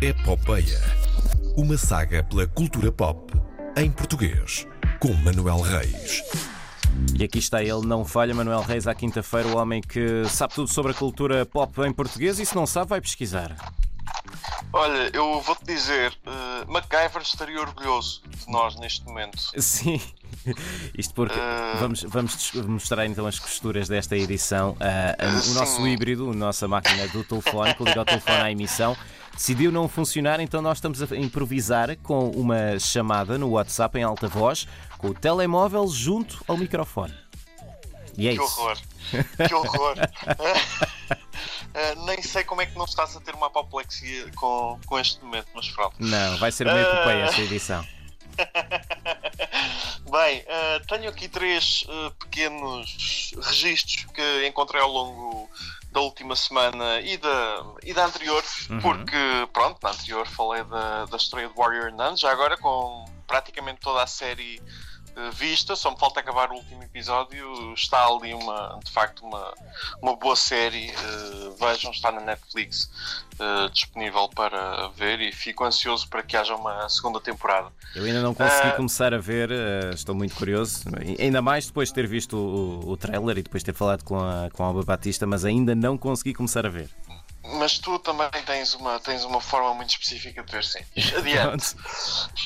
Epopeia. Uma saga pela cultura pop em português, com Manuel Reis. E aqui está ele, não falha, Manuel Reis, à quinta-feira, o homem que sabe tudo sobre a cultura pop em português e se não sabe, vai pesquisar. Olha, eu vou-te dizer, uh, MacGyver estaria orgulhoso de nós neste momento. Sim, isto porque Uh, vamos, vamos mostrar então as costuras desta edição. Ah, ah, o nosso híbrido, a nossa máquina do telefone, que liga o telefone à emissão, decidiu não funcionar, então nós estamos a improvisar com uma chamada no WhatsApp em alta voz, com o telemóvel junto ao microfone. E é Que isso. horror! Que horror! Uh, nem sei como é que não estás a ter uma apoplexia com, com este momento, mas pronto. Não, vai ser uma epopeia Ah. esta edição. Bem, uh, tenho aqui três uh, pequenos registros que encontrei ao longo da última semana e da, e da anterior, Uhum. porque, pronto, na anterior falei da, da estreia de Warrior Nun, já agora com praticamente toda a série vista, só me falta acabar o último episódio. Está ali, uma, de facto, uma, uma boa série. uh, vejam, está na Netflix uh, disponível para ver e fico ansioso para que haja uma segunda temporada. Eu ainda não consegui Ah. começar a ver, eh, estou muito curioso. Ainda mais depois de ter visto o, o trailer e depois de ter falado com a, com a Alba Batista, mas ainda não consegui começar a ver. Mas tu também tens uma, tens uma forma muito específica de ver séries. Adiante.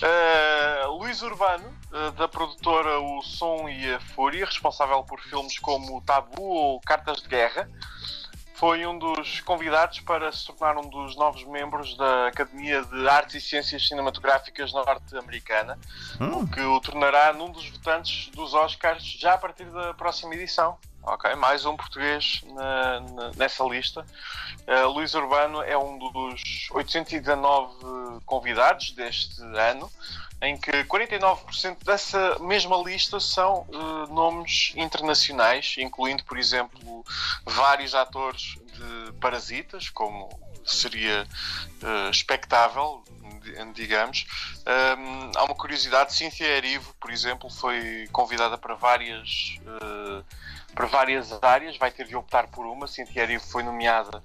Uh, Luís Urbano, uh, da produtora O Som e a Fúria, responsável por filmes como Tabu ou Cartas de Guerra, foi um dos convidados para se tornar um dos novos membros da Academia de Artes e Ciências Cinematográficas norte-americana, Hum, o que o tornará num dos votantes dos Oscars já a partir da próxima edição. Ok, mais um português na- na- nessa lista. Uh, Luís Urbano é um dos 819 convidados deste ano, em que 49% dessa mesma lista são uh, nomes internacionais, incluindo, por exemplo, vários atores de Parasitas, como seria uh, expectável, di- digamos. Um, há uma curiosidade, Cynthia Erivo, por exemplo, foi convidada para várias, uh, para várias áreas, vai ter de optar por uma. Cynthia Erivo foi nomeada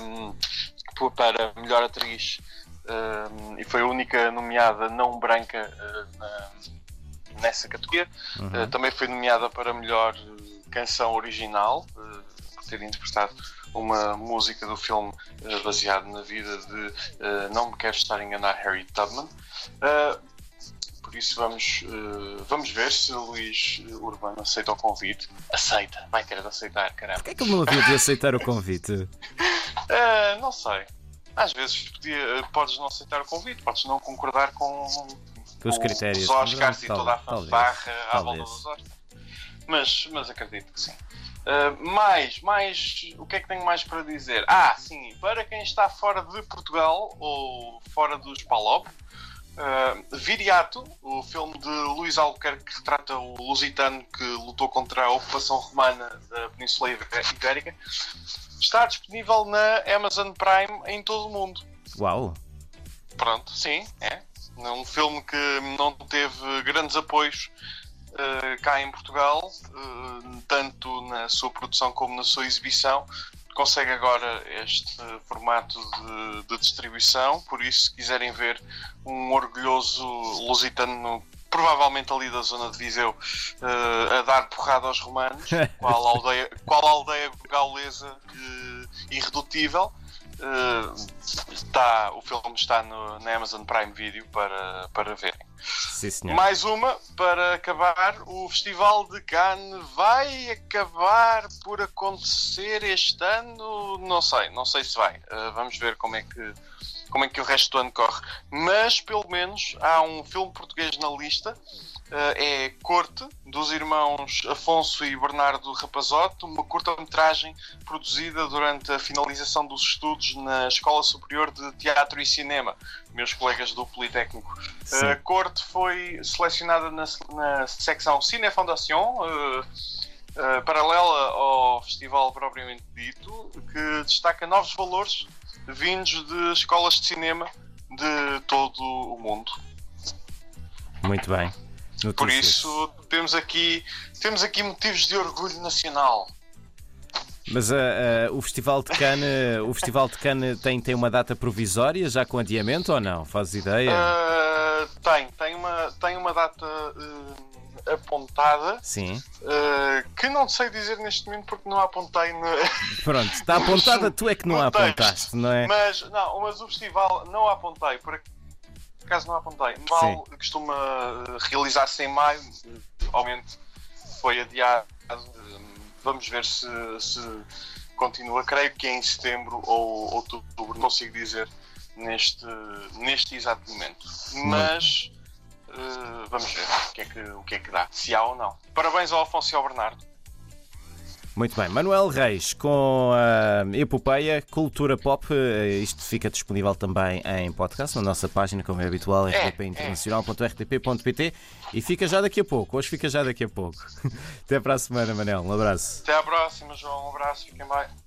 um, para melhor atriz um, e foi a única nomeada não branca uh, na- nessa categoria. uhum. Uh, também foi nomeada para melhor canção original, por ter interpretado uma música do filme uh, baseado na vida de uh, Não Me Quero Estar a Enganar Harry Tubman. Uh, por isso vamos, uh, vamos ver se o Luís Urbano aceita o convite. Aceita, vai ter de aceitar, caramba. Porquê é que ele não havia de aceitar o convite? Uh, não sei. Às vezes podia- podes não aceitar o convite, podes não concordar com, Com os critérios. os Oscars e tal- toda a fanfarra à volta dos Oscars. Mas, mas acredito que sim. Uh, mais, mais, o que é que tenho mais para dizer? Ah, sim, para quem está fora de Portugal ou fora dos PALOP, uh, Viriato, o filme de Luís Albuquerque que retrata o lusitano que lutou contra a ocupação romana da Península Ibérica, está disponível na Amazon Prime em todo o mundo. Uau! Pronto, sim, é. É um filme que não teve grandes apoios cá em Portugal, eh, tanto na sua produção como na sua exibição. Consegue agora este formato de, de distribuição, por isso, se quiserem ver um orgulhoso lusitano, provavelmente ali da zona de Viseu, eh, a dar porrada aos romanos, qual aldeia, qual aldeia gaulesa eh, irredutível. Eh, está, o filme está no, na Amazon Prime Video para, para verem. Sim. Mais uma para acabar. O Festival de Cannes vai acabar por acontecer este ano? Não sei, não sei se vai. Uh, vamos ver como é que como é que o resto do ano corre. Mas pelo menos há um filme português na lista. Uh, é Corte, dos irmãos Afonso e Bernardo Rapazote, uma curta-metragem produzida durante a finalização dos estudos na Escola Superior de Teatro e Cinema, meus colegas do Politécnico. Sim. A corte foi selecionada na, na secção Cine eh, eh, paralela ao festival propriamente dito, que destaca novos valores vindos de escolas de cinema de todo o mundo. Muito bem. Por Notícias. isso temos aqui, temos aqui motivos de orgulho nacional. Mas uh, uh, o Festival de Cannes, o Festival de Cannes tem, tem uma data provisória já com adiamento ou não? Fazes ideia? Uh, tem, tem uma, tem uma data apontada. Sim. que não sei dizer neste momento porque não apontei. No... Pronto, está apontada, tu é que não a apontaste, não é? Mas, não, mas o festival não apontei, por acaso não apontei. O festival costuma realizar-se em maio, obviamente foi adiado. Vamos ver se, se continua. Creio que é em setembro ou outubro, não consigo dizer neste, neste exato momento. Mas uh, vamos ver que, é que, o que é que dá, se há ou não. Parabéns ao Afonso e ao Bernardo. Muito bem, Manuel Reis com a Epopeia Cultura Pop. Eh, isto fica disponível também em podcast na nossa página, como é habitual, é, rtpinternacional.rtp.pt e fica já daqui a pouco. Hoje fica já daqui a pouco. Até para a semana, Manel. Um abraço. Até à próxima, João. Um abraço. Fiquem bem.